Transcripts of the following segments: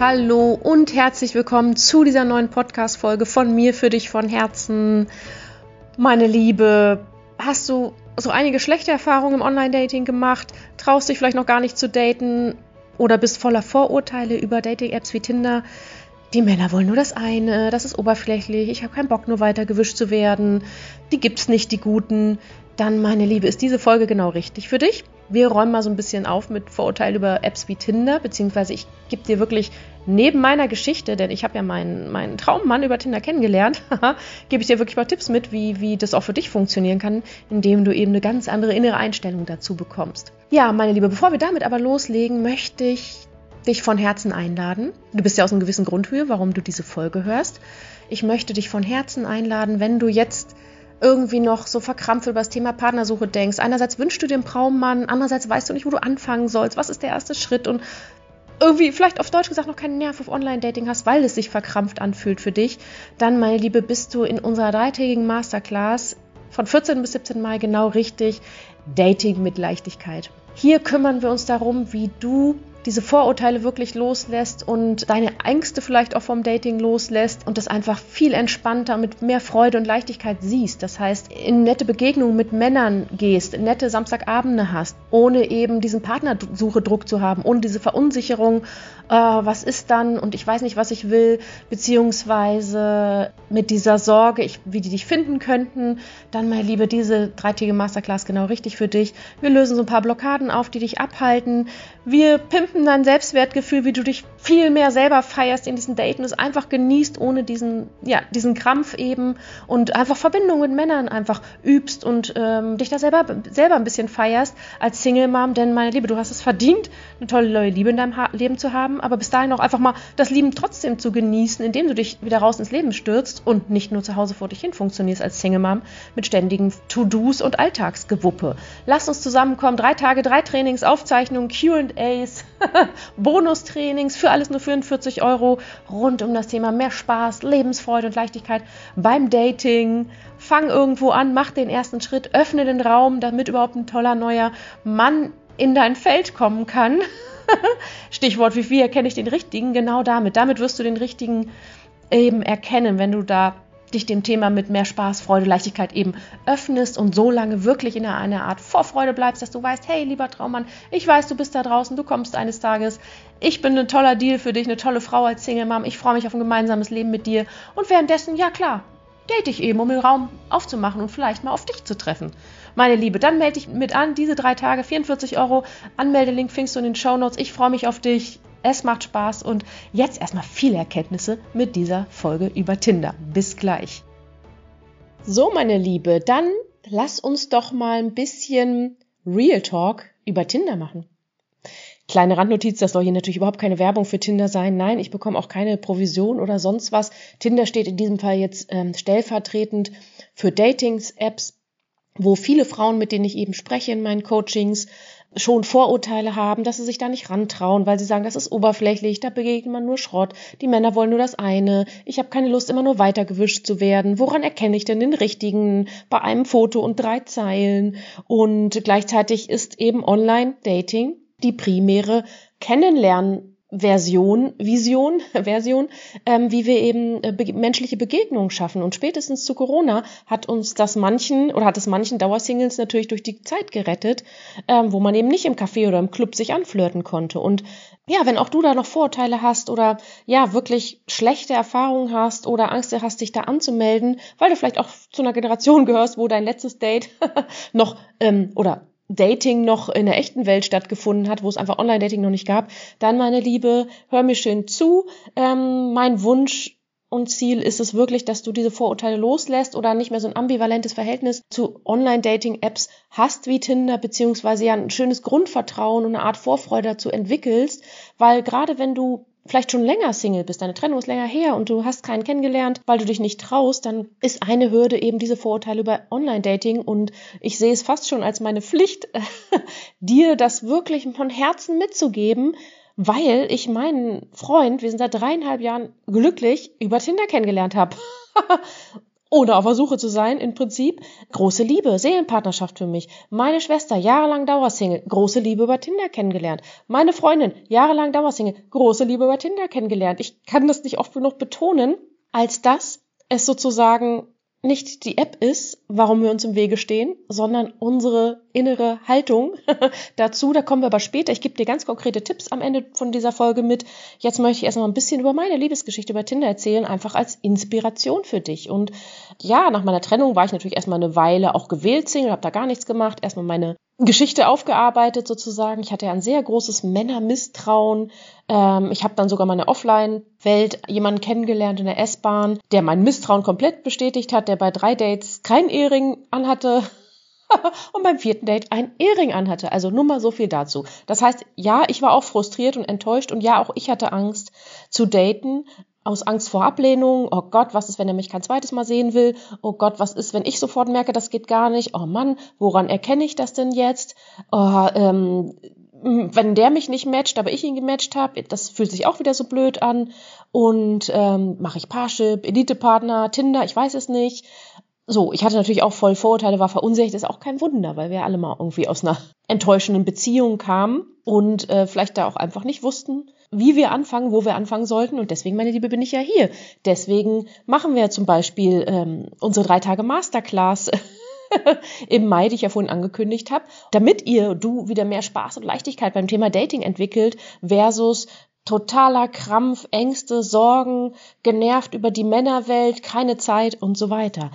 Hallo und herzlich willkommen zu dieser neuen Podcast-Folge von mir für dich von Herzen. Meine Liebe, hast du so einige schlechte Erfahrungen im Online-Dating gemacht? Traust dich vielleicht noch gar nicht zu daten oder bist voller Vorurteile über Dating-Apps wie Tinder? Die Männer wollen nur das eine, das ist oberflächlich, ich habe keinen Bock, nur weiter gewischt zu werden, die gibt's nicht, die guten. Dann, meine Liebe, ist diese Folge genau richtig für dich. Wir räumen mal so ein bisschen auf mit Vorurteilen über Apps wie Tinder, beziehungsweise ich gebe dir wirklich neben meiner Geschichte, denn ich habe ja meinen, meinen Traummann über Tinder kennengelernt, gebe ich dir wirklich mal Tipps mit, wie, wie das auch für dich funktionieren kann, indem du eben eine ganz andere innere Einstellung dazu bekommst. Ja, meine Liebe, bevor wir damit aber loslegen, möchte ich dich von Herzen einladen. Du bist ja aus einem gewissen Grund hier, warum du diese Folge hörst. Ich möchte dich von Herzen einladen, wenn du jetzt irgendwie noch so verkrampft über das Thema Partnersuche denkst. Einerseits wünschst du dir einen Traummann, andererseits weißt du nicht, wo du anfangen sollst, was ist der erste Schritt und irgendwie vielleicht auf Deutsch gesagt noch keinen Nerv auf Online-Dating hast, weil es sich verkrampft anfühlt für dich, dann, meine Liebe, bist du in unserer dreitägigen Masterclass von 14 bis 17 Mai genau richtig. Dating mit Leichtigkeit. Hier kümmern wir uns darum, wie du diese Vorurteile wirklich loslässt und deine Ängste vielleicht auch vom Dating loslässt und das einfach viel entspannter mit mehr Freude und Leichtigkeit siehst. Das heißt, in nette Begegnungen mit Männern gehst, nette Samstagabende hast, ohne eben diesen Partnersuche-Druck zu haben, ohne diese Verunsicherung, äh, was ist dann und ich weiß nicht, was ich will, beziehungsweise mit dieser Sorge, ich, wie die dich finden könnten, dann, meine Liebe, diese dreitägige Masterclass genau richtig für dich. Wir lösen so ein paar Blockaden auf, die dich abhalten. Wir pimpen dein Selbstwertgefühl, wie du dich viel mehr selber feierst in diesen Daten, es einfach genießt, ohne diesen, ja, diesen Krampf eben und einfach Verbindung mit Männern einfach übst und ähm, dich da selber, selber ein bisschen feierst als Single Mom, denn meine Liebe, du hast es verdient, eine tolle neue Liebe in deinem ha Leben zu haben, aber bis dahin auch einfach mal das Lieben trotzdem zu genießen, indem du dich wieder raus ins Leben stürzt und nicht nur zu Hause vor dich hin funktionierst als Single Mom mit ständigen To-Dos und Alltagsgewuppe. Lass uns zusammenkommen, drei Tage, drei Trainings, Aufzeichnungen, Q&As, Bonustrainings für alles nur 44 Euro rund um das Thema mehr Spaß, Lebensfreude und Leichtigkeit beim Dating. Fang irgendwo an, mach den ersten Schritt, öffne den Raum, damit überhaupt ein toller neuer Mann in dein Feld kommen kann. Stichwort, wie viel erkenne ich den richtigen? Genau damit. Damit wirst du den richtigen eben erkennen, wenn du da dich dem Thema mit mehr Spaß, Freude, Leichtigkeit eben öffnest und so lange wirklich in einer Art Vorfreude bleibst, dass du weißt, hey, lieber Traummann, ich weiß, du bist da draußen, du kommst eines Tages, ich bin ein toller Deal für dich, eine tolle Frau als Single Mom, ich freue mich auf ein gemeinsames Leben mit dir und währenddessen, ja klar, date ich eben, um den Raum aufzumachen und vielleicht mal auf dich zu treffen. Meine Liebe, dann melde dich mit an, diese drei Tage, 44 Euro, Anmeldelink findest du in den Show Notes. Ich freue mich auf dich. Es macht Spaß und jetzt erstmal viele Erkenntnisse mit dieser Folge über Tinder. Bis gleich. So, meine Liebe, dann lass uns doch mal ein bisschen Real Talk über Tinder machen. Kleine Randnotiz, das soll hier natürlich überhaupt keine Werbung für Tinder sein. Nein, ich bekomme auch keine Provision oder sonst was. Tinder steht in diesem Fall jetzt ähm, stellvertretend für Datings-Apps, wo viele Frauen, mit denen ich eben spreche in meinen Coachings, schon Vorurteile haben, dass sie sich da nicht rantrauen, weil sie sagen, das ist oberflächlich, da begegnet man nur Schrott, die Männer wollen nur das eine, ich habe keine Lust, immer nur weitergewischt zu werden. Woran erkenne ich denn den richtigen bei einem Foto und drei Zeilen? Und gleichzeitig ist eben Online-Dating die primäre Kennenlernen Version, Vision, Version, ähm, wie wir eben äh, be menschliche Begegnungen schaffen. Und spätestens zu Corona hat uns das manchen oder hat es manchen Dauersingles natürlich durch die Zeit gerettet, ähm, wo man eben nicht im Café oder im Club sich anflirten konnte. Und ja, wenn auch du da noch Vorurteile hast oder ja wirklich schlechte Erfahrungen hast oder Angst hast, dich da anzumelden, weil du vielleicht auch zu einer Generation gehörst, wo dein letztes Date noch ähm, oder Dating noch in der echten Welt stattgefunden hat, wo es einfach Online-Dating noch nicht gab, dann, meine Liebe, hör mir schön zu. Ähm, mein Wunsch und Ziel ist es wirklich, dass du diese Vorurteile loslässt oder nicht mehr so ein ambivalentes Verhältnis zu Online-Dating-Apps hast wie Tinder, beziehungsweise ja ein schönes Grundvertrauen und eine Art Vorfreude dazu entwickelst, weil gerade wenn du vielleicht schon länger Single bist, deine Trennung ist länger her und du hast keinen kennengelernt, weil du dich nicht traust, dann ist eine Hürde eben diese Vorurteile über Online-Dating und ich sehe es fast schon als meine Pflicht, dir das wirklich von Herzen mitzugeben, weil ich meinen Freund, wir sind seit dreieinhalb Jahren glücklich, über Tinder kennengelernt habe. ohne auf der Suche zu sein, im Prinzip. Große Liebe, Seelenpartnerschaft für mich. Meine Schwester, jahrelang Dauersingle, große Liebe über Tinder kennengelernt. Meine Freundin, jahrelang Dauersingle, große Liebe über Tinder kennengelernt. Ich kann das nicht oft genug betonen, als dass es sozusagen nicht die App ist, warum wir uns im Wege stehen, sondern unsere innere Haltung dazu. Da kommen wir aber später. Ich gebe dir ganz konkrete Tipps am Ende von dieser Folge mit. Jetzt möchte ich erstmal ein bisschen über meine Liebesgeschichte bei Tinder erzählen, einfach als Inspiration für dich. Und ja, nach meiner Trennung war ich natürlich erstmal eine Weile auch gewählt Single, habe da gar nichts gemacht. Erstmal meine Geschichte aufgearbeitet sozusagen. Ich hatte ja ein sehr großes Männermisstrauen. Ähm, ich habe dann sogar meine Offline-Welt jemanden kennengelernt in der S-Bahn, der mein Misstrauen komplett bestätigt hat, der bei drei Dates kein Ehering anhatte und beim vierten Date ein Ehering anhatte. Also nur mal so viel dazu. Das heißt, ja, ich war auch frustriert und enttäuscht und ja, auch ich hatte Angst zu daten, aus Angst vor Ablehnung. Oh Gott, was ist, wenn er mich kein zweites Mal sehen will? Oh Gott, was ist, wenn ich sofort merke, das geht gar nicht? Oh Mann, woran erkenne ich das denn jetzt? Oh, ähm, wenn der mich nicht matcht, aber ich ihn gematcht habe, das fühlt sich auch wieder so blöd an. Und ähm, mache ich Parship, Elite-Partner, Tinder, ich weiß es nicht. So, ich hatte natürlich auch voll Vorurteile, war verunsichert, ist auch kein Wunder, weil wir alle mal irgendwie aus einer enttäuschenden Beziehung kamen und äh, vielleicht da auch einfach nicht wussten, wie wir anfangen, wo wir anfangen sollten. Und deswegen, meine Liebe, bin ich ja hier. Deswegen machen wir zum Beispiel ähm, unsere drei Tage Masterclass im Mai, die ich ja vorhin angekündigt habe, damit ihr, du wieder mehr Spaß und Leichtigkeit beim Thema Dating entwickelt versus totaler Krampf, Ängste, Sorgen, genervt über die Männerwelt, keine Zeit und so weiter.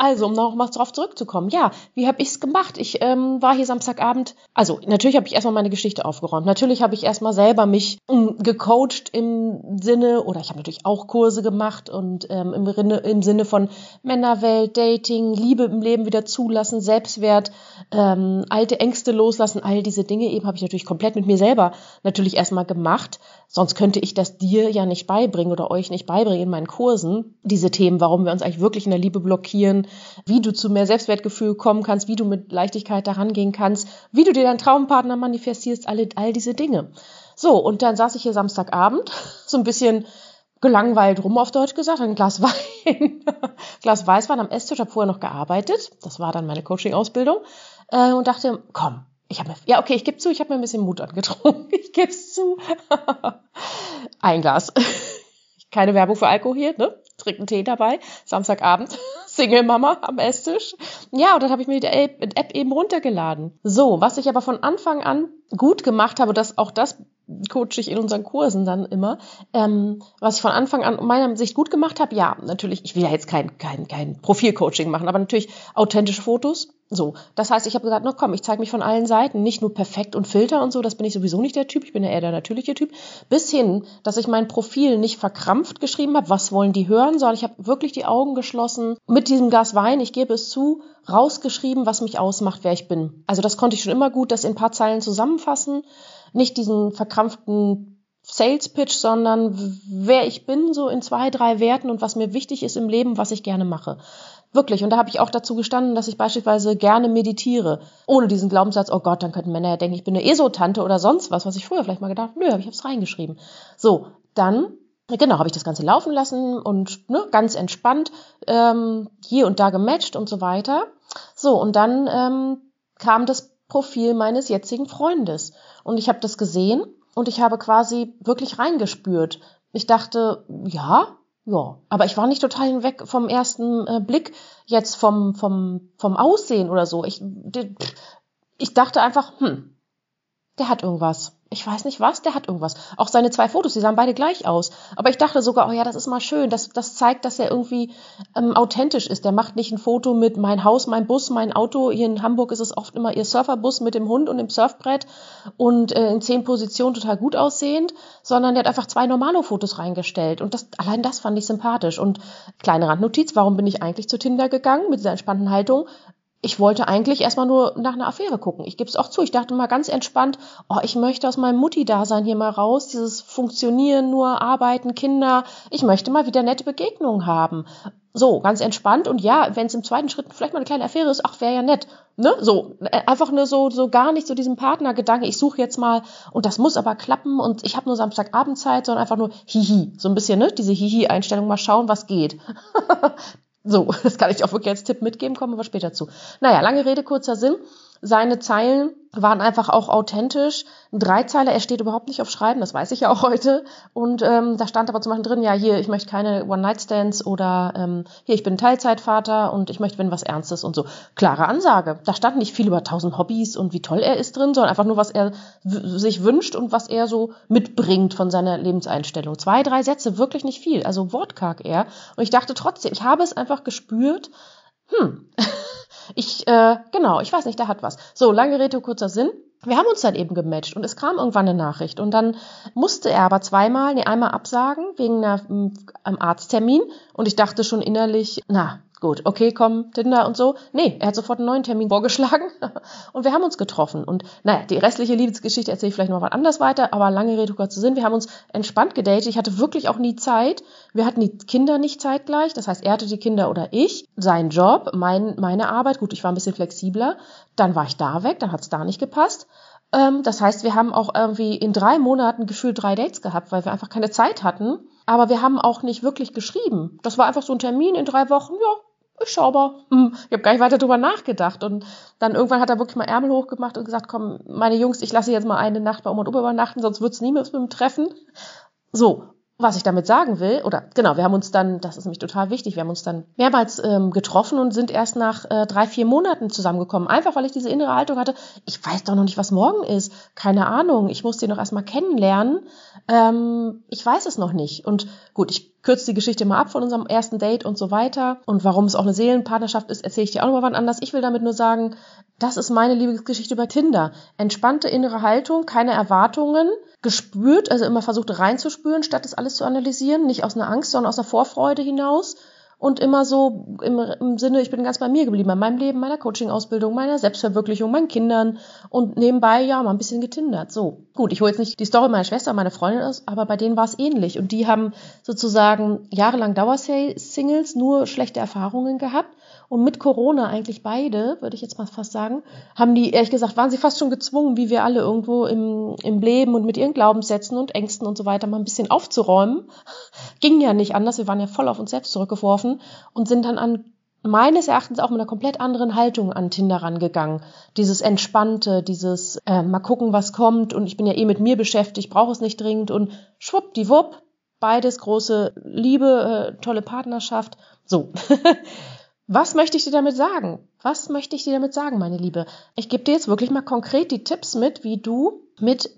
Also, um nochmal darauf zurückzukommen, ja, wie habe ich's gemacht? Ich ähm, war hier Samstagabend, also natürlich habe ich erstmal meine Geschichte aufgeräumt. Natürlich habe ich erstmal selber mich ähm, gecoacht im Sinne, oder ich habe natürlich auch Kurse gemacht und ähm, im, im, Sinne von Männerwelt, Dating, Liebe im Leben wieder zulassen, Selbstwert, ähm, alte Ängste loslassen, all diese Dinge eben habe ich natürlich komplett mit mir selber natürlich erstmal gemacht. Sonst könnte ich das dir ja nicht beibringen oder euch nicht beibringen in meinen Kursen, diese Themen, warum wir uns eigentlich wirklich in der Liebe blockieren, wie du zu mehr Selbstwertgefühl kommen kannst, wie du mit Leichtigkeit daran gehen kannst, wie du dir deinen Traumpartner manifestierst, alle, all diese Dinge. So, und dann saß ich hier Samstagabend, so ein bisschen gelangweilt rum auf Deutsch gesagt, ein Glas Wein, Glas Weißwein am Esstisch, habe vorher noch gearbeitet, das war dann meine Coaching-Ausbildung, äh, und dachte, komm, ich habe ja, okay, ich gebe zu, ich habe mir ein bisschen Mut angetrunken. Ich gebe es zu. ein Glas. Keine Werbung für Alkohol hier, ne? Trink einen Tee dabei. Samstagabend. Single-Mama am Esstisch. Ja, und dann habe ich mir die App eben runtergeladen. So, was ich aber von Anfang an gut gemacht habe, dass auch das coache ich in unseren Kursen dann immer. Ähm, was ich von Anfang an meiner Sicht gut gemacht habe, ja, natürlich, ich will ja jetzt kein, kein, kein Profilcoaching machen, aber natürlich authentische Fotos. So, das heißt, ich habe gesagt, na komm, ich zeige mich von allen Seiten, nicht nur perfekt und Filter und so, das bin ich sowieso nicht der Typ, ich bin ja eher der natürliche Typ, bis hin, dass ich mein Profil nicht verkrampft geschrieben habe, was wollen die hören, sondern ich habe wirklich die Augen geschlossen, mit diesem Glas Wein, ich gebe es zu, rausgeschrieben, was mich ausmacht, wer ich bin. Also das konnte ich schon immer gut, das in ein paar Zeilen zusammenfassen nicht diesen verkrampften Sales Pitch, sondern wer ich bin, so in zwei, drei Werten und was mir wichtig ist im Leben, was ich gerne mache. Wirklich. Und da habe ich auch dazu gestanden, dass ich beispielsweise gerne meditiere. Ohne diesen Glaubenssatz, oh Gott, dann könnten Männer ja denken, ich bin eine Esotante oder sonst was, was ich früher vielleicht mal gedacht habe. Nö, habe ich es reingeschrieben. So, dann, genau, habe ich das Ganze laufen lassen und ne, ganz entspannt ähm, hier und da gematcht und so weiter. So, und dann ähm, kam das Profil meines jetzigen Freundes. Und ich habe das gesehen und ich habe quasi wirklich reingespürt. Ich dachte, ja, ja, aber ich war nicht total hinweg vom ersten äh, Blick jetzt vom, vom, vom Aussehen oder so. Ich, ich dachte einfach, hm, der hat irgendwas ich weiß nicht was, der hat irgendwas. Auch seine zwei Fotos, die sahen beide gleich aus. Aber ich dachte sogar, oh ja, das ist mal schön. Das, das zeigt, dass er irgendwie ähm, authentisch ist. Der macht nicht ein Foto mit mein Haus, mein Bus, mein Auto. Hier in Hamburg ist es oft immer ihr Surferbus mit dem Hund und dem Surfbrett und äh, in zehn Positionen total gut aussehend, sondern der hat einfach zwei normale Fotos reingestellt. Und das, allein das fand ich sympathisch. Und kleine Randnotiz, warum bin ich eigentlich zu Tinder gegangen mit dieser entspannten Haltung? Ich wollte eigentlich erstmal nur nach einer Affäre gucken. Ich gebe es auch zu. Ich dachte mal ganz entspannt, oh, ich möchte aus meinem Mutti-Dasein hier mal raus, dieses Funktionieren, nur arbeiten, Kinder. Ich möchte mal wieder nette Begegnungen haben. So, ganz entspannt. Und ja, wenn es im zweiten Schritt vielleicht mal eine kleine Affäre ist, ach, wäre ja nett. Ne? So, äh, einfach nur so, so gar nicht so diesem Partnergedanke, ich suche jetzt mal und das muss aber klappen und ich habe nur Samstagabendzeit, sondern einfach nur Hihi. So ein bisschen, ne? Diese Hihi-Einstellung, mal schauen, was geht. So, das kann ich auch wirklich als Tipp mitgeben, kommen wir später zu. Naja, lange Rede, kurzer Sinn. Seine Zeilen waren einfach auch authentisch. Ein Dreizeiler, er steht überhaupt nicht auf Schreiben, das weiß ich ja auch heute. Und ähm, da stand aber zum Beispiel drin, ja, hier, ich möchte keine One-Night-Stands oder ähm, hier, ich bin Teilzeitvater und ich möchte, wenn was Ernstes und so. Klare Ansage. Da stand nicht viel über tausend Hobbys und wie toll er ist drin, sondern einfach nur, was er sich wünscht und was er so mitbringt von seiner Lebenseinstellung. Zwei, drei Sätze, wirklich nicht viel. Also wortkarg er. Und ich dachte trotzdem, ich habe es einfach gespürt, hm, ich, äh, genau, ich weiß nicht, der hat was. So, lange Rede, kurzer Sinn. Wir haben uns dann eben gematcht und es kam irgendwann eine Nachricht und dann musste er aber zweimal, nee, einmal absagen wegen einer, einem Arzttermin und ich dachte schon innerlich, na, gut, okay, komm, Tinder und so. Nee, er hat sofort einen neuen Termin vorgeschlagen und wir haben uns getroffen. Und naja, die restliche Liebesgeschichte erzähle ich vielleicht noch mal anders weiter, aber lange Rede, kurzer Sinn. Wir haben uns entspannt gedatet. Ich hatte wirklich auch nie Zeit. Wir hatten die Kinder nicht zeitgleich. Das heißt, er hatte die Kinder oder ich. Sein Job, mein, meine Arbeit. Gut, ich war ein bisschen flexibler. Dann war ich da weg, dann hat es da nicht gepasst. Ähm, das heißt, wir haben auch irgendwie in drei Monaten gefühlt drei Dates gehabt, weil wir einfach keine Zeit hatten. Aber wir haben auch nicht wirklich geschrieben. Das war einfach so ein Termin in drei Wochen. Ja, ich schau mal. Hm, ich habe gar nicht weiter drüber nachgedacht. Und dann irgendwann hat er wirklich mal Ärmel hochgemacht und gesagt, komm, meine Jungs, ich lasse jetzt mal eine Nacht bei Oma und Opa übernachten, sonst wird's nie mit dem Treffen. So, was ich damit sagen will, oder genau, wir haben uns dann, das ist nämlich total wichtig, wir haben uns dann mehrmals ähm, getroffen und sind erst nach äh, drei, vier Monaten zusammengekommen. Einfach weil ich diese innere Haltung hatte, ich weiß doch noch nicht, was morgen ist. Keine Ahnung, ich muss den noch erstmal kennenlernen. Ähm, ich weiß es noch nicht. Und gut, ich kürze die Geschichte mal ab von unserem ersten Date und so weiter. Und warum es auch eine Seelenpartnerschaft ist, erzähle ich dir auch nochmal wann anders. Ich will damit nur sagen, das ist meine Liebesgeschichte über Tinder. Entspannte innere Haltung, keine Erwartungen, gespürt, also immer versucht reinzuspüren, statt das alles zu analysieren, nicht aus einer Angst, sondern aus einer Vorfreude hinaus und immer so im, im Sinne, ich bin ganz bei mir geblieben, bei meinem Leben, meiner Coaching-Ausbildung, meiner Selbstverwirklichung, meinen Kindern und nebenbei ja mal ein bisschen getindert. So, gut, ich hole jetzt nicht die Story meiner Schwester, meine Freundin ist, aber bei denen war es ähnlich und die haben sozusagen jahrelang Dauersingles, nur schlechte Erfahrungen gehabt und mit Corona eigentlich beide, würde ich jetzt mal fast sagen, haben die, ehrlich gesagt, waren sie fast schon gezwungen, wie wir alle irgendwo im, im Leben und mit ihren Glaubenssätzen und Ängsten und so weiter mal ein bisschen aufzuräumen. Ging ja nicht anders, wir waren ja voll auf uns selbst zurückgeworfen und sind dann an meines Erachtens auch mit einer komplett anderen Haltung an Tinder rangegangen. Dieses Entspannte, dieses äh, mal gucken, was kommt und ich bin ja eh mit mir beschäftigt, brauche es nicht dringend und schwuppdiwupp, beides große Liebe, äh, tolle Partnerschaft. So. Was möchte ich dir damit sagen? Was möchte ich dir damit sagen, meine Liebe? Ich gebe dir jetzt wirklich mal konkret die Tipps mit, wie du mit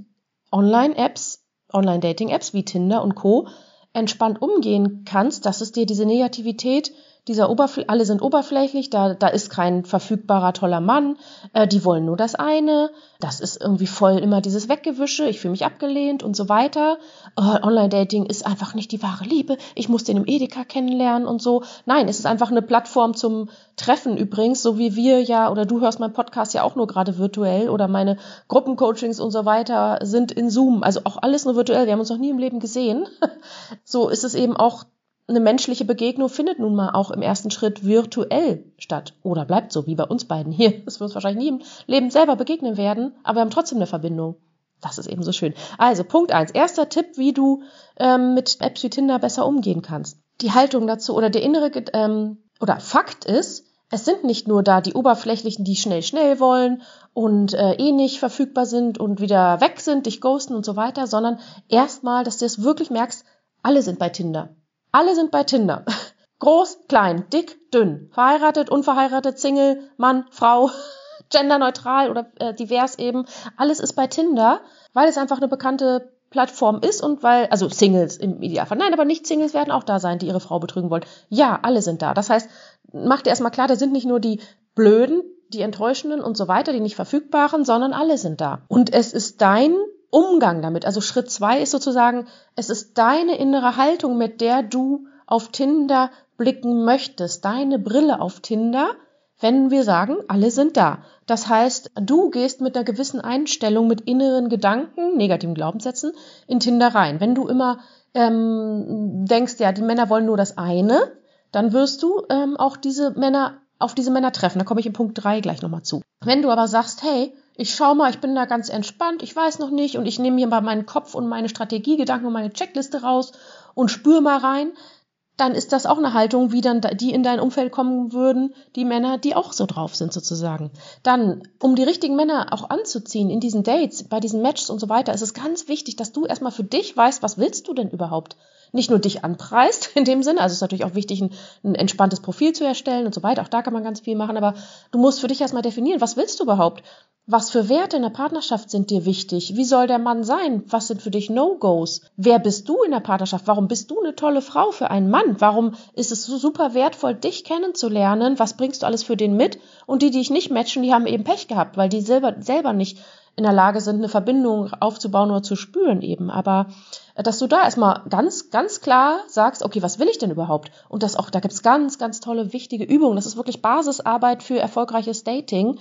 Online-Apps, Online-Dating-Apps wie Tinder und Co. entspannt umgehen kannst, dass es dir diese Negativität dieser Oberfl alle sind oberflächlich, da, da ist kein verfügbarer toller Mann, äh, die wollen nur das eine, das ist irgendwie voll immer dieses Weggewische, ich fühle mich abgelehnt und so weiter. Äh, Online-Dating ist einfach nicht die wahre Liebe, ich muss den im Edeka kennenlernen und so. Nein, es ist einfach eine Plattform zum Treffen übrigens, so wie wir ja, oder du hörst meinen Podcast ja auch nur gerade virtuell oder meine Gruppencoachings und so weiter sind in Zoom, also auch alles nur virtuell, wir haben uns noch nie im Leben gesehen. so ist es eben auch eine menschliche Begegnung findet nun mal auch im ersten Schritt virtuell statt. Oder bleibt so, wie bei uns beiden hier. Das wir uns wahrscheinlich nie im Leben selber begegnen werden, aber wir haben trotzdem eine Verbindung. Das ist eben so schön. Also, Punkt eins. Erster Tipp, wie du ähm, mit Apps wie Tinder besser umgehen kannst. Die Haltung dazu oder der innere ähm, oder Fakt ist, es sind nicht nur da die Oberflächlichen, die schnell, schnell wollen und äh, eh nicht verfügbar sind und wieder weg sind, dich ghosten und so weiter, sondern erstmal, dass du es wirklich merkst, alle sind bei Tinder. Alle sind bei Tinder. Groß, klein, dick, dünn, verheiratet, unverheiratet, Single, Mann, Frau, genderneutral oder äh, divers eben. Alles ist bei Tinder, weil es einfach eine bekannte Plattform ist und weil, also Singles im Idealfall. Nein, aber nicht Singles werden auch da sein, die ihre Frau betrügen wollen. Ja, alle sind da. Das heißt, mach dir erstmal klar, da sind nicht nur die Blöden, die Enttäuschenden und so weiter, die nicht verfügbaren, sondern alle sind da. Und es ist dein Umgang damit. Also Schritt zwei ist sozusagen, es ist deine innere Haltung, mit der du auf Tinder blicken möchtest, deine Brille auf Tinder, wenn wir sagen, alle sind da. Das heißt, du gehst mit einer gewissen Einstellung, mit inneren Gedanken, negativen Glaubenssätzen in Tinder rein. Wenn du immer ähm, denkst, ja, die Männer wollen nur das eine, dann wirst du ähm, auch diese Männer auf diese Männer treffen. Da komme ich in Punkt drei gleich nochmal zu. Wenn du aber sagst, hey, ich schau mal, ich bin da ganz entspannt, ich weiß noch nicht und ich nehme hier mal meinen Kopf und meine Strategiegedanken und meine Checkliste raus und spüre mal rein, dann ist das auch eine Haltung, wie dann die in dein Umfeld kommen würden, die Männer, die auch so drauf sind sozusagen. Dann, um die richtigen Männer auch anzuziehen in diesen Dates, bei diesen Matches und so weiter, ist es ganz wichtig, dass du erstmal für dich weißt, was willst du denn überhaupt? Nicht nur dich anpreist in dem Sinne, also es ist natürlich auch wichtig, ein, ein entspanntes Profil zu erstellen und so weiter, auch da kann man ganz viel machen, aber du musst für dich erstmal definieren, was willst du überhaupt? Was für Werte in der Partnerschaft sind dir wichtig? Wie soll der Mann sein? Was sind für dich No-Gos? Wer bist du in der Partnerschaft? Warum bist du eine tolle Frau für einen Mann? Warum ist es so super wertvoll, dich kennenzulernen? Was bringst du alles für den mit? Und die, die ich nicht matchen, die haben eben Pech gehabt, weil die selber, selber nicht in der Lage sind, eine Verbindung aufzubauen oder zu spüren eben. Aber äh, dass du da erstmal ganz, ganz klar sagst, okay, was will ich denn überhaupt? Und das auch, da gibt's ganz, ganz tolle, wichtige Übungen. Das ist wirklich Basisarbeit für erfolgreiches Dating,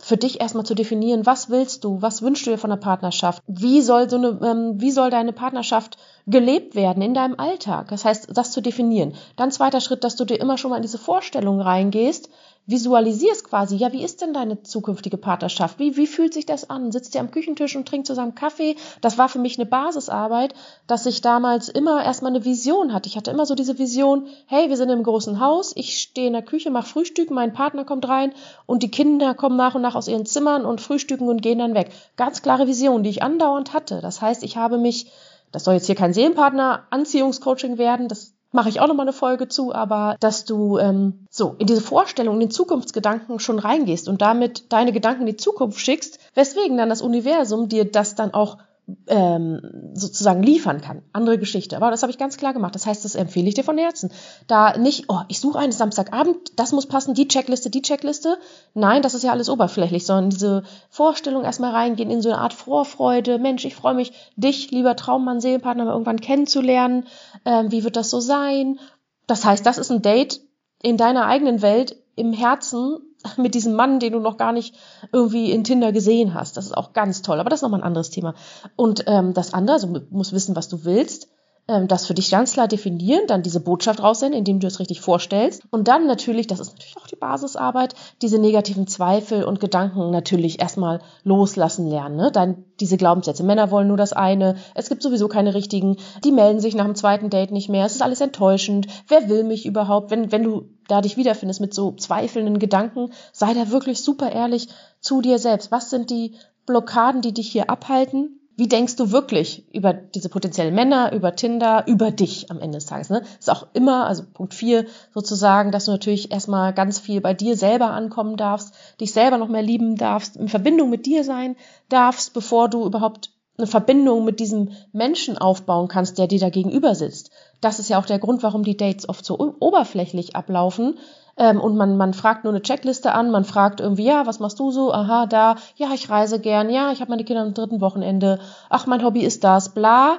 für dich erstmal zu definieren, was willst du, was wünschst du dir von der Partnerschaft, wie soll so eine, ähm, wie soll deine Partnerschaft gelebt werden in deinem Alltag. Das heißt, das zu definieren. Dann zweiter Schritt, dass du dir immer schon mal in diese Vorstellung reingehst, visualisierst quasi, ja, wie ist denn deine zukünftige Partnerschaft? Wie, wie fühlt sich das an? Sitzt ihr am Küchentisch und trinkt zusammen Kaffee? Das war für mich eine Basisarbeit, dass ich damals immer erstmal eine Vision hatte. Ich hatte immer so diese Vision, hey, wir sind im großen Haus, ich stehe in der Küche, mache Frühstück, mein Partner kommt rein und die Kinder kommen nach und nach aus ihren Zimmern und frühstücken und gehen dann weg. Ganz klare Vision, die ich andauernd hatte. Das heißt, ich habe mich das soll jetzt hier kein Seelenpartner Anziehungscoaching werden, das mache ich auch nochmal eine Folge zu, aber dass du ähm, so in diese Vorstellung, in den Zukunftsgedanken schon reingehst und damit deine Gedanken in die Zukunft schickst, weswegen dann das Universum dir das dann auch ähm, sozusagen liefern kann. Andere Geschichte. Aber das habe ich ganz klar gemacht. Das heißt, das empfehle ich dir von Herzen. Da nicht, oh, ich suche einen Samstagabend, das muss passen, die Checkliste, die Checkliste. Nein, das ist ja alles oberflächlich, sondern diese Vorstellung erstmal reingehen in so eine Art Vorfreude. Mensch, ich freue mich, dich, lieber Traummann, Seelenpartner, irgendwann kennenzulernen. Ähm, wie wird das so sein? Das heißt, das ist ein Date in deiner eigenen Welt im Herzen mit diesem Mann, den du noch gar nicht irgendwie in Tinder gesehen hast. Das ist auch ganz toll, aber das ist nochmal ein anderes Thema. Und ähm, das andere, also du musst wissen, was du willst das für dich ganz klar definieren, dann diese Botschaft raussenden, indem du es richtig vorstellst. Und dann natürlich, das ist natürlich auch die Basisarbeit, diese negativen Zweifel und Gedanken natürlich erstmal loslassen lernen. Ne? Dann diese Glaubenssätze. Männer wollen nur das eine, es gibt sowieso keine richtigen, die melden sich nach dem zweiten Date nicht mehr, es ist alles enttäuschend, wer will mich überhaupt? Wenn, wenn du da dich wiederfindest mit so zweifelnden Gedanken, sei da wirklich super ehrlich zu dir selbst. Was sind die Blockaden, die dich hier abhalten? Wie denkst du wirklich über diese potenziellen Männer, über Tinder, über dich am Ende des Tages? Ne? Ist auch immer, also Punkt vier sozusagen, dass du natürlich erstmal ganz viel bei dir selber ankommen darfst, dich selber noch mehr lieben darfst, in Verbindung mit dir sein darfst, bevor du überhaupt eine Verbindung mit diesem Menschen aufbauen kannst, der dir da gegenüber sitzt. Das ist ja auch der Grund, warum die Dates oft so oberflächlich ablaufen, ähm, und man, man fragt nur eine Checkliste an, man fragt irgendwie, ja, was machst du so? Aha, da, ja, ich reise gern, ja, ich habe meine Kinder am dritten Wochenende, ach, mein Hobby ist das, bla.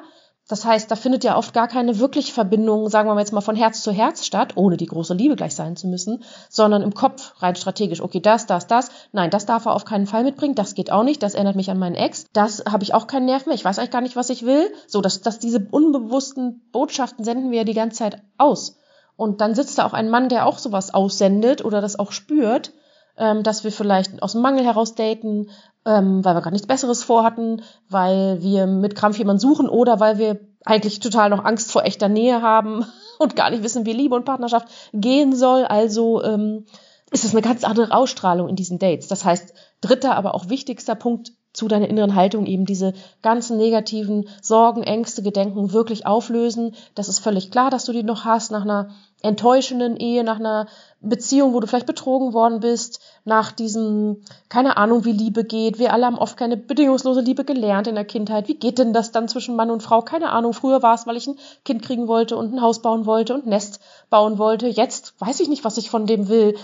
Das heißt, da findet ja oft gar keine wirkliche Verbindung, sagen wir mal jetzt mal von Herz zu Herz statt, ohne die große Liebe gleich sein zu müssen, sondern im Kopf rein strategisch. Okay, das, das, das. Nein, das darf er auf keinen Fall mitbringen. Das geht auch nicht. Das erinnert mich an meinen Ex. Das habe ich auch keinen Nerv mehr. Ich weiß eigentlich gar nicht, was ich will. So, dass, dass diese unbewussten Botschaften senden wir ja die ganze Zeit aus. Und dann sitzt da auch ein Mann, der auch sowas aussendet oder das auch spürt, ähm, dass wir vielleicht aus dem Mangel heraus daten, ähm, weil wir gar nichts Besseres vorhatten, weil wir mit Krampf jemanden suchen oder weil wir eigentlich total noch Angst vor echter Nähe haben und gar nicht wissen, wie Liebe und Partnerschaft gehen soll. Also ähm, ist es eine ganz andere Ausstrahlung in diesen Dates. Das heißt, dritter, aber auch wichtigster Punkt zu deiner inneren Haltung eben diese ganzen negativen Sorgen, Ängste, Gedenken wirklich auflösen. Das ist völlig klar, dass du die noch hast nach einer enttäuschenden Ehe, nach einer Beziehung, wo du vielleicht betrogen worden bist, nach diesem, keine Ahnung, wie Liebe geht. Wir alle haben oft keine bedingungslose Liebe gelernt in der Kindheit. Wie geht denn das dann zwischen Mann und Frau? Keine Ahnung. Früher war es, weil ich ein Kind kriegen wollte und ein Haus bauen wollte und ein Nest bauen wollte. Jetzt weiß ich nicht, was ich von dem will.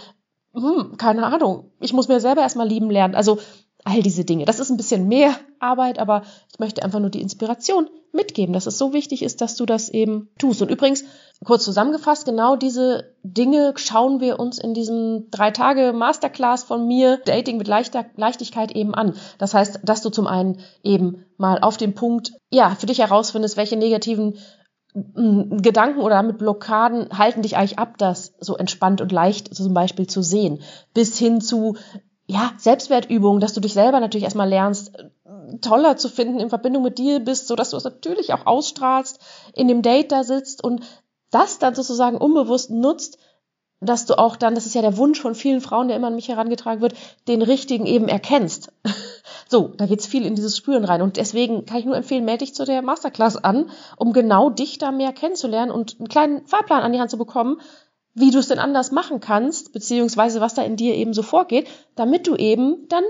Hm, keine Ahnung. Ich muss mir selber erstmal lieben lernen. Also all diese Dinge. Das ist ein bisschen mehr Arbeit, aber ich möchte einfach nur die Inspiration mitgeben, dass es so wichtig ist, dass du das eben tust. Und übrigens, kurz zusammengefasst, genau diese Dinge schauen wir uns in diesem drei Tage Masterclass von mir, Dating mit Leichter, Leichtigkeit eben an. Das heißt, dass du zum einen eben mal auf den Punkt, ja, für dich herausfindest, welche negativen mm, Gedanken oder mit Blockaden halten dich eigentlich ab, das so entspannt und leicht zum Beispiel zu sehen, bis hin zu ja, Selbstwertübungen, dass du dich selber natürlich erstmal lernst, toller zu finden, in Verbindung mit dir bist, so dass du es natürlich auch ausstrahlst, in dem Date da sitzt und das dann sozusagen unbewusst nutzt, dass du auch dann, das ist ja der Wunsch von vielen Frauen, der immer an mich herangetragen wird, den richtigen eben erkennst. So, da geht's viel in dieses Spüren rein. Und deswegen kann ich nur empfehlen, melde dich zu der Masterclass an, um genau dich da mehr kennenzulernen und einen kleinen Fahrplan an die Hand zu bekommen, wie du es denn anders machen kannst, beziehungsweise was da in dir eben so vorgeht, damit du eben dann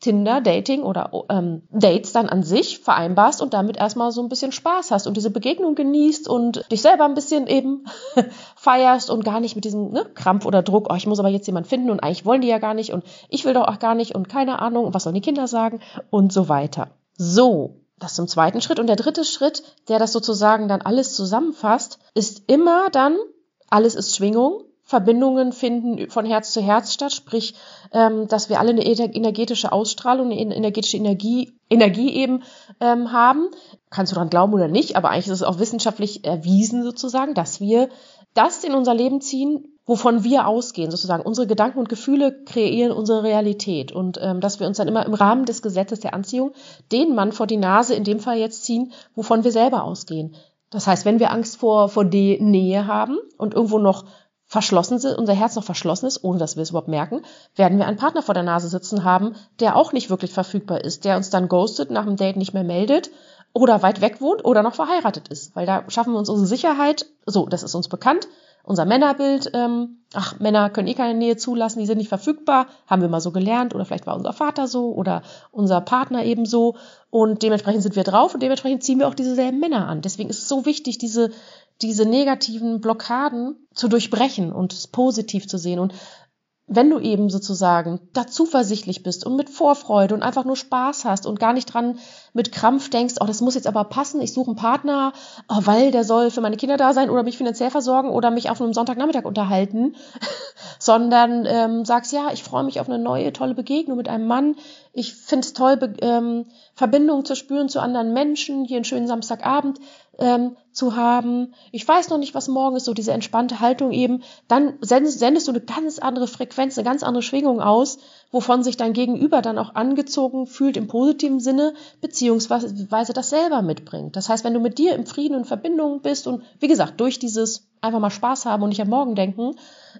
Tinder, Dating oder ähm, Dates dann an sich vereinbarst und damit erstmal so ein bisschen Spaß hast und diese Begegnung genießt und dich selber ein bisschen eben feierst und gar nicht mit diesem ne, Krampf oder Druck, oh, ich muss aber jetzt jemanden finden und eigentlich wollen die ja gar nicht und ich will doch auch gar nicht und keine Ahnung und was sollen die Kinder sagen und so weiter. So, das zum zweiten Schritt. Und der dritte Schritt, der das sozusagen dann alles zusammenfasst, ist immer dann, alles ist Schwingung, Verbindungen finden von Herz zu Herz statt, sprich, ähm, dass wir alle eine energetische Ausstrahlung, eine energetische Energie, Energie eben ähm, haben. Kannst du daran glauben oder nicht, aber eigentlich ist es auch wissenschaftlich erwiesen sozusagen, dass wir das in unser Leben ziehen, wovon wir ausgehen, sozusagen. Unsere Gedanken und Gefühle kreieren unsere Realität und ähm, dass wir uns dann immer im Rahmen des Gesetzes der Anziehung den Mann vor die Nase in dem Fall jetzt ziehen, wovon wir selber ausgehen. Das heißt, wenn wir Angst vor, vor die Nähe haben und irgendwo noch verschlossen sind, unser Herz noch verschlossen ist, ohne dass wir es überhaupt merken, werden wir einen Partner vor der Nase sitzen haben, der auch nicht wirklich verfügbar ist, der uns dann ghostet, nach dem Date nicht mehr meldet oder weit weg wohnt oder noch verheiratet ist. Weil da schaffen wir uns unsere Sicherheit, so, das ist uns bekannt, unser Männerbild, ähm, ach, Männer können eh keine Nähe zulassen, die sind nicht verfügbar, haben wir mal so gelernt oder vielleicht war unser Vater so oder unser Partner eben so und dementsprechend sind wir drauf und dementsprechend ziehen wir auch dieselben Männer an. Deswegen ist es so wichtig, diese, diese negativen Blockaden zu durchbrechen und es positiv zu sehen und wenn du eben sozusagen da zuversichtlich bist und mit Vorfreude und einfach nur Spaß hast und gar nicht dran mit Krampf denkst, oh, das muss jetzt aber passen, ich suche einen Partner, oh, weil der soll für meine Kinder da sein oder mich finanziell versorgen oder mich auf einem Sonntagnachmittag unterhalten, sondern ähm, sagst, ja, ich freue mich auf eine neue, tolle Begegnung mit einem Mann. Ich finde es toll, ähm, Verbindungen zu spüren zu anderen Menschen, hier einen schönen Samstagabend ähm, zu haben. Ich weiß noch nicht, was morgen ist, so diese entspannte Haltung eben. Dann sendest, sendest du eine ganz andere Frequenz, eine ganz andere Schwingung aus, wovon sich dein Gegenüber dann auch angezogen fühlt im positiven Sinne, beziehungsweise das selber mitbringt. Das heißt, wenn du mit dir im Frieden und Verbindung bist und wie gesagt, durch dieses einfach mal Spaß haben und nicht am Morgen denken,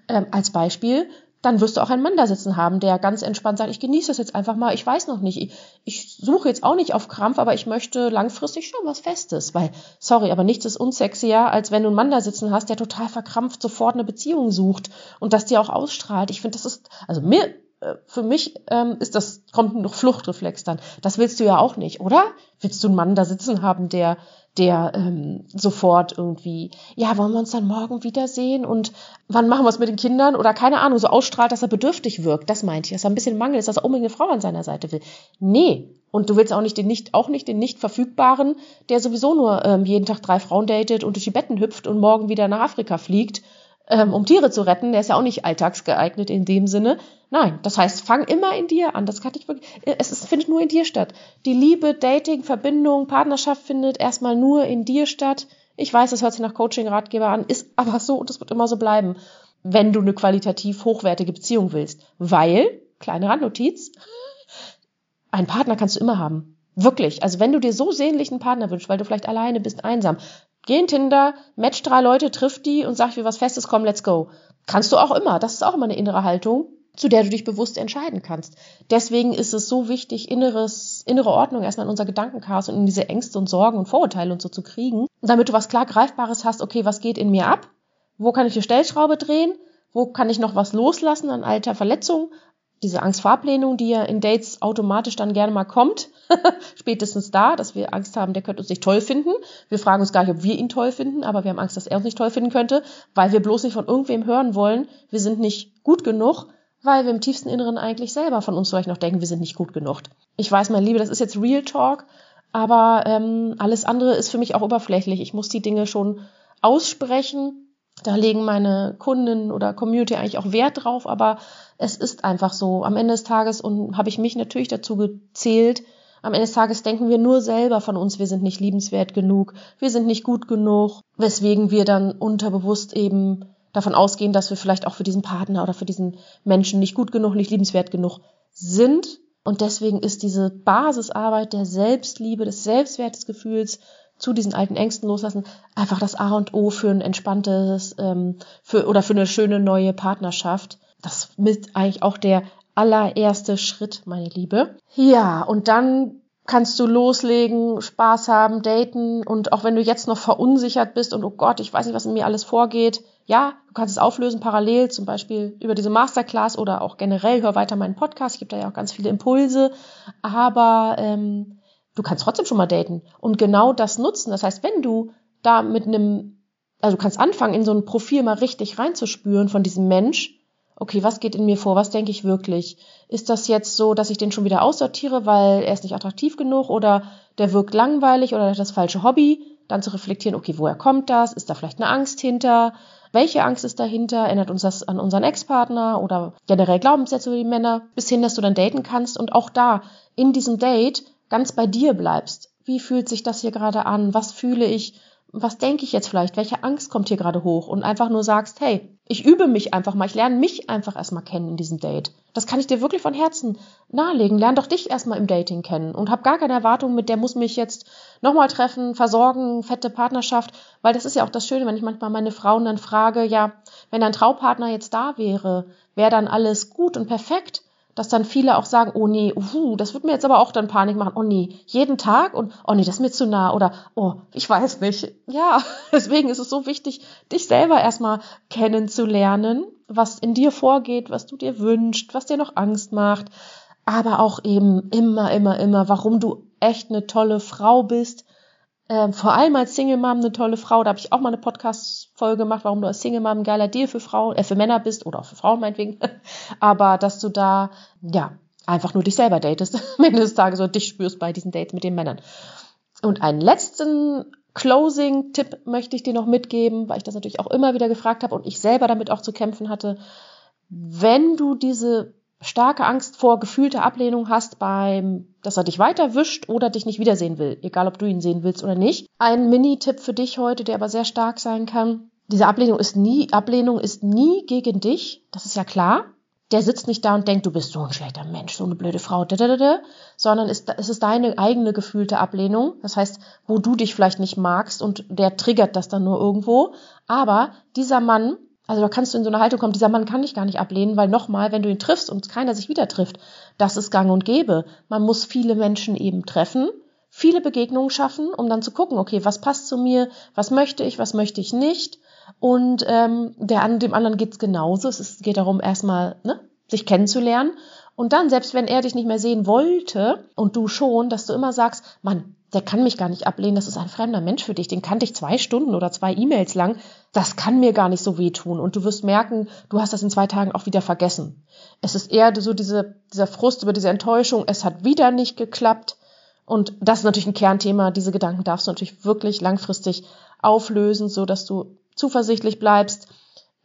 ähm, als Beispiel, dann wirst du auch einen Mann da sitzen haben, der ganz entspannt sagt, ich genieße das jetzt einfach mal, ich weiß noch nicht, ich, ich suche jetzt auch nicht auf Krampf, aber ich möchte langfristig schon was Festes, weil, sorry, aber nichts ist unsexier, als wenn du einen Mann da sitzen hast, der total verkrampft sofort eine Beziehung sucht und das dir auch ausstrahlt. Ich finde, das ist, also mir, für mich ähm, ist das, kommt noch Fluchtreflex dann. Das willst du ja auch nicht, oder? Willst du einen Mann da sitzen haben, der der ähm, sofort irgendwie, ja, wollen wir uns dann morgen wiedersehen und wann machen wir es mit den Kindern oder keine Ahnung, so ausstrahlt, dass er bedürftig wirkt. Das meinte ich, dass er ein bisschen Mangel ist, dass er unbedingt eine Frau an seiner Seite will. Nee. Und du willst auch nicht den nicht, auch nicht den nicht verfügbaren, der sowieso nur ähm, jeden Tag drei Frauen datet und durch die Betten hüpft und morgen wieder nach Afrika fliegt ähm, um Tiere zu retten. Der ist ja auch nicht alltagsgeeignet in dem Sinne. Nein, das heißt, fang immer in dir an. Das kann ich wirklich, äh, es ist, findet nur in dir statt. Die Liebe, Dating, Verbindung, Partnerschaft findet erstmal nur in dir statt. Ich weiß, das hört sich nach Coaching-Ratgeber an, ist aber so und es wird immer so bleiben, wenn du eine qualitativ hochwertige Beziehung willst. Weil, kleine Randnotiz, einen Partner kannst du immer haben. Wirklich. Also wenn du dir so sehnlich einen Partner wünschst, weil du vielleicht alleine bist, einsam, Geh in Tinder, match drei Leute, triff die und sag, wie was Festes, komm, let's go. Kannst du auch immer. Das ist auch immer eine innere Haltung, zu der du dich bewusst entscheiden kannst. Deswegen ist es so wichtig, inneres, innere Ordnung erstmal in unser Gedankenchaos und in diese Ängste und Sorgen und Vorurteile und so zu kriegen, damit du was klar Greifbares hast, okay, was geht in mir ab? Wo kann ich die Stellschraube drehen? Wo kann ich noch was loslassen an alter Verletzung? diese Angst vor Ablehnung, die ja in Dates automatisch dann gerne mal kommt, spätestens da, dass wir Angst haben, der könnte uns nicht toll finden. Wir fragen uns gar nicht, ob wir ihn toll finden, aber wir haben Angst, dass er uns nicht toll finden könnte, weil wir bloß nicht von irgendwem hören wollen, wir sind nicht gut genug, weil wir im tiefsten Inneren eigentlich selber von uns vielleicht noch denken, wir sind nicht gut genug. Ich weiß, mein Liebe, das ist jetzt Real Talk, aber ähm, alles andere ist für mich auch oberflächlich. Ich muss die Dinge schon aussprechen da legen meine Kunden oder Community eigentlich auch Wert drauf, aber es ist einfach so. Am Ende des Tages und habe ich mich natürlich dazu gezählt. Am Ende des Tages denken wir nur selber von uns, wir sind nicht liebenswert genug, wir sind nicht gut genug, weswegen wir dann unterbewusst eben davon ausgehen, dass wir vielleicht auch für diesen Partner oder für diesen Menschen nicht gut genug, nicht liebenswert genug sind. Und deswegen ist diese Basisarbeit der Selbstliebe, des Selbstwertesgefühls zu diesen alten Ängsten loslassen, einfach das A und O für ein entspanntes ähm, für, oder für eine schöne neue Partnerschaft. Das ist eigentlich auch der allererste Schritt, meine Liebe. Ja, und dann kannst du loslegen, Spaß haben, daten und auch wenn du jetzt noch verunsichert bist und oh Gott, ich weiß nicht, was in mir alles vorgeht, ja, du kannst es auflösen parallel, zum Beispiel über diese Masterclass oder auch generell, hör weiter meinen Podcast, gebe da ja auch ganz viele Impulse, aber ähm, du kannst trotzdem schon mal daten und genau das nutzen. Das heißt, wenn du da mit einem, also du kannst anfangen, in so ein Profil mal richtig reinzuspüren von diesem Mensch, okay, was geht in mir vor, was denke ich wirklich? Ist das jetzt so, dass ich den schon wieder aussortiere, weil er ist nicht attraktiv genug oder der wirkt langweilig oder das falsche Hobby? Dann zu reflektieren, okay, woher kommt das? Ist da vielleicht eine Angst hinter? Welche Angst ist dahinter? Erinnert uns das an unseren Ex-Partner oder generell Glaubenssätze über die Männer? Bis hin, dass du dann daten kannst und auch da in diesem Date ganz bei dir bleibst. Wie fühlt sich das hier gerade an? Was fühle ich? Was denke ich jetzt vielleicht, welche Angst kommt hier gerade hoch und einfach nur sagst, hey, ich übe mich einfach mal, ich lerne mich einfach erstmal kennen in diesem Date. Das kann ich dir wirklich von Herzen nahelegen. Lern doch dich erstmal im Dating kennen und hab gar keine Erwartung mit, der muss mich jetzt nochmal treffen, versorgen, fette Partnerschaft, weil das ist ja auch das Schöne, wenn ich manchmal meine Frauen dann frage, ja, wenn dein Traupartner jetzt da wäre, wäre dann alles gut und perfekt? Dass dann viele auch sagen, oh nee, uh, das wird mir jetzt aber auch dann Panik machen. Oh nee, jeden Tag und oh nee, das ist mir zu nah oder oh, ich weiß nicht. Ja, deswegen ist es so wichtig, dich selber erstmal kennenzulernen, was in dir vorgeht, was du dir wünschst, was dir noch Angst macht, aber auch eben immer, immer, immer, warum du echt eine tolle Frau bist, ähm, vor allem als Single Mom eine tolle Frau. Da habe ich auch mal eine Podcast-Folge gemacht, warum du als Single Mom ein geiler Deal für Frauen, äh, für Männer bist oder auch für Frauen meinetwegen. Aber dass du da, ja, einfach nur dich selber datest, am Ende des Tages und dich spürst bei diesen Dates mit den Männern. Und einen letzten Closing-Tipp möchte ich dir noch mitgeben, weil ich das natürlich auch immer wieder gefragt habe und ich selber damit auch zu kämpfen hatte. Wenn du diese starke Angst vor gefühlter Ablehnung hast beim, dass er dich weiter wischt oder dich nicht wiedersehen will, egal ob du ihn sehen willst oder nicht. Ein Mini-Tipp für dich heute, der aber sehr stark sein kann. Diese Ablehnung ist nie, Ablehnung ist nie gegen dich, das ist ja klar. Der sitzt nicht da und denkt, du bist so ein schlechter Mensch, so eine blöde Frau, sondern es ist deine eigene gefühlte Ablehnung. Das heißt, wo du dich vielleicht nicht magst und der triggert das dann nur irgendwo. Aber dieser Mann also da kannst du in so eine Haltung kommen, dieser Mann kann dich gar nicht ablehnen, weil nochmal, wenn du ihn triffst und keiner sich wieder trifft, das ist gang und gäbe. Man muss viele Menschen eben treffen, viele Begegnungen schaffen, um dann zu gucken, okay, was passt zu mir, was möchte ich, was möchte ich nicht. Und ähm, der an dem anderen geht's genauso. Es geht darum, erstmal ne, sich kennenzulernen. Und dann, selbst wenn er dich nicht mehr sehen wollte und du schon, dass du immer sagst, Mann, der kann mich gar nicht ablehnen, das ist ein fremder Mensch für dich, den kannte ich zwei Stunden oder zwei E-Mails lang, das kann mir gar nicht so wehtun. Und du wirst merken, du hast das in zwei Tagen auch wieder vergessen. Es ist eher so diese, dieser Frust über diese Enttäuschung, es hat wieder nicht geklappt. Und das ist natürlich ein Kernthema, diese Gedanken darfst du natürlich wirklich langfristig auflösen, so dass du zuversichtlich bleibst,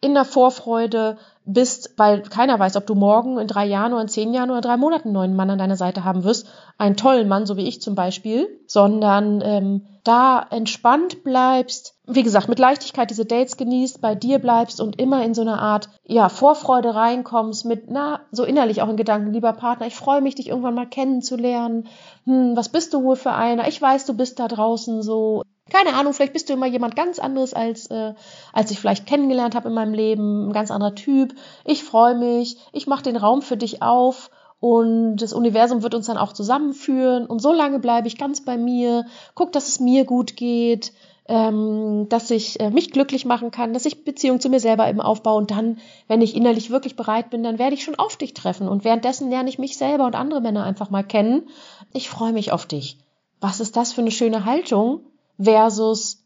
in der Vorfreude bist, weil keiner weiß, ob du morgen in drei Jahren oder in zehn Jahren oder drei Monaten einen neuen Mann an deiner Seite haben wirst, einen tollen Mann, so wie ich zum Beispiel, sondern ähm, da entspannt bleibst, wie gesagt, mit Leichtigkeit diese Dates genießt, bei dir bleibst und immer in so eine Art, ja, Vorfreude reinkommst, mit, na, so innerlich auch in Gedanken, lieber Partner, ich freue mich, dich irgendwann mal kennenzulernen. Hm, was bist du wohl für einer? Ich weiß, du bist da draußen so keine Ahnung, vielleicht bist du immer jemand ganz anderes, als, äh, als ich vielleicht kennengelernt habe in meinem Leben, ein ganz anderer Typ. Ich freue mich, ich mache den Raum für dich auf und das Universum wird uns dann auch zusammenführen und so lange bleibe ich ganz bei mir, guck, dass es mir gut geht, ähm, dass ich äh, mich glücklich machen kann, dass ich Beziehung zu mir selber eben aufbaue und dann, wenn ich innerlich wirklich bereit bin, dann werde ich schon auf dich treffen und währenddessen lerne ich mich selber und andere Männer einfach mal kennen. Ich freue mich auf dich. Was ist das für eine schöne Haltung? Versus,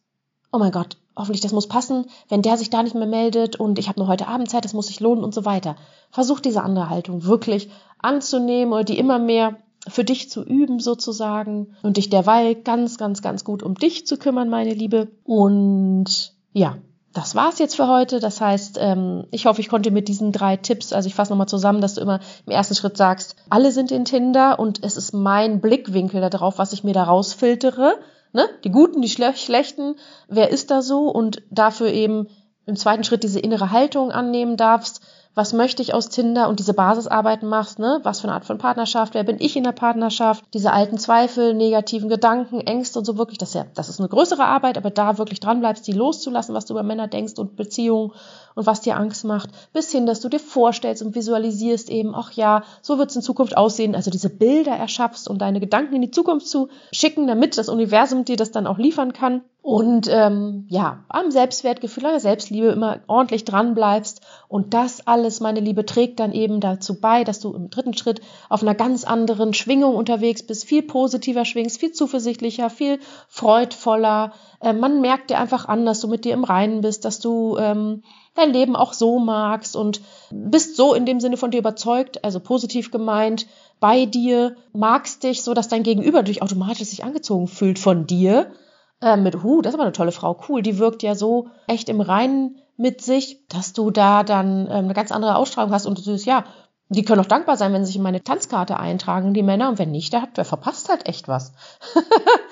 oh mein Gott, hoffentlich das muss passen, wenn der sich da nicht mehr meldet und ich habe nur heute Abend Zeit, das muss sich lohnen und so weiter. Versuch diese andere Haltung wirklich anzunehmen oder die immer mehr für dich zu üben sozusagen und dich derweil ganz, ganz, ganz gut um dich zu kümmern, meine Liebe. Und ja, das war's jetzt für heute. Das heißt, ähm, ich hoffe, ich konnte mit diesen drei Tipps, also ich fasse nochmal zusammen, dass du immer im ersten Schritt sagst, alle sind in Tinder und es ist mein Blickwinkel darauf, was ich mir da rausfiltere ne? Die Guten, die Schlechten, wer ist da so? Und dafür eben im zweiten Schritt diese innere Haltung annehmen darfst. was möchte ich aus Tinder und diese Basisarbeiten machst, ne? Was für eine Art von Partnerschaft, wer bin ich in der Partnerschaft, diese alten Zweifel, negativen Gedanken, Ängste und so wirklich, das ist ja, das ist eine größere Arbeit, aber da wirklich dran bleibst, die loszulassen, was du über Männer denkst und Beziehungen und was dir Angst macht, bis hin, dass du dir vorstellst und visualisierst eben, ach ja, so wird es in Zukunft aussehen, also diese Bilder erschaffst, um deine Gedanken in die Zukunft zu schicken, damit das Universum dir das dann auch liefern kann und ähm, ja, am Selbstwertgefühl, an der Selbstliebe immer ordentlich dran bleibst. Und das alles, meine Liebe, trägt dann eben dazu bei, dass du im dritten Schritt auf einer ganz anderen Schwingung unterwegs bist, viel positiver schwingst, viel zuversichtlicher, viel freudvoller. Äh, man merkt dir einfach an, dass du mit dir im Reinen bist, dass du ähm, dein Leben auch so magst und bist so in dem Sinne von dir überzeugt, also positiv gemeint, bei dir, magst dich so, dass dein Gegenüber durch automatisch sich angezogen fühlt von dir äh, mit, hu, das ist aber eine tolle Frau, cool, die wirkt ja so echt im Reinen mit sich, dass du da dann ähm, eine ganz andere Ausstrahlung hast und du siehst, ja, die können auch dankbar sein, wenn sie sich in meine Tanzkarte eintragen, die Männer, und wenn nicht, der, hat, der verpasst halt echt was.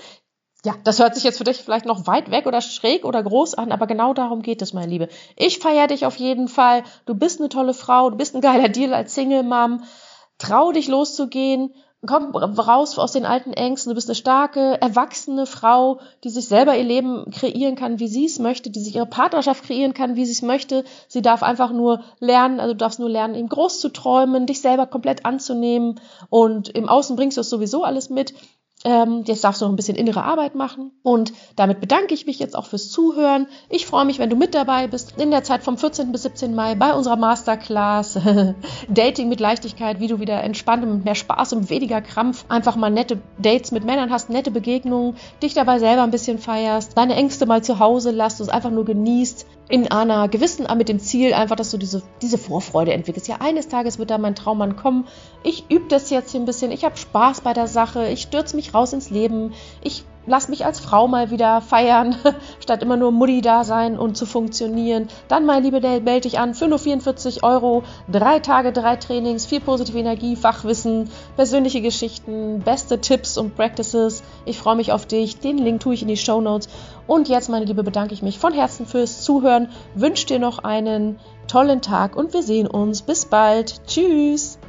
ja, das hört sich jetzt für dich vielleicht noch weit weg oder schräg oder groß an, aber genau darum geht es, meine Liebe. Ich feiere dich auf jeden Fall. Du bist eine tolle Frau, du bist ein geiler Deal als Single-Mom. Trau dich loszugehen komm raus aus den alten Ängsten, du bist eine starke, erwachsene Frau, die sich selber ihr Leben kreieren kann, wie sie es möchte, die sich ihre Partnerschaft kreieren kann, wie sie es möchte. Sie darf einfach nur lernen, also du darfst nur lernen, eben groß zu träumen, dich selber komplett anzunehmen und im Außen bringst du es sowieso alles mit. Ähm, jetzt darfst du noch ein bisschen innere Arbeit machen. Und damit bedanke ich mich jetzt auch fürs Zuhören. Ich freue mich, wenn du mit dabei bist in der Zeit vom 14. bis 17. Mai bei unserer Masterclass Dating mit Leichtigkeit, wie du wieder entspannt und mit mehr Spaß und weniger Krampf einfach mal nette Dates mit Männern hast, nette Begegnungen, dich dabei selber ein bisschen feierst, deine Ängste mal zu Hause lässt, es einfach nur genießt, in einer gewissen, mit dem Ziel einfach, dass du diese, diese Vorfreude entwickelst. Ja, eines Tages wird da mein Traummann kommen. Ich übe das jetzt hier ein bisschen. Ich habe Spaß bei der Sache. Ich stürze mich raus ins Leben. Ich lass mich als Frau mal wieder feiern, statt immer nur Mutti da sein und zu funktionieren. Dann, mein liebe melde dich an für nur 44 Euro. Drei Tage, drei Trainings, viel positive Energie, Fachwissen, persönliche Geschichten, beste Tipps und Practices. Ich freue mich auf dich. Den Link tue ich in die Show Notes. Und jetzt, meine Liebe, bedanke ich mich von Herzen fürs Zuhören. Wünsche dir noch einen tollen Tag und wir sehen uns. Bis bald. Tschüss.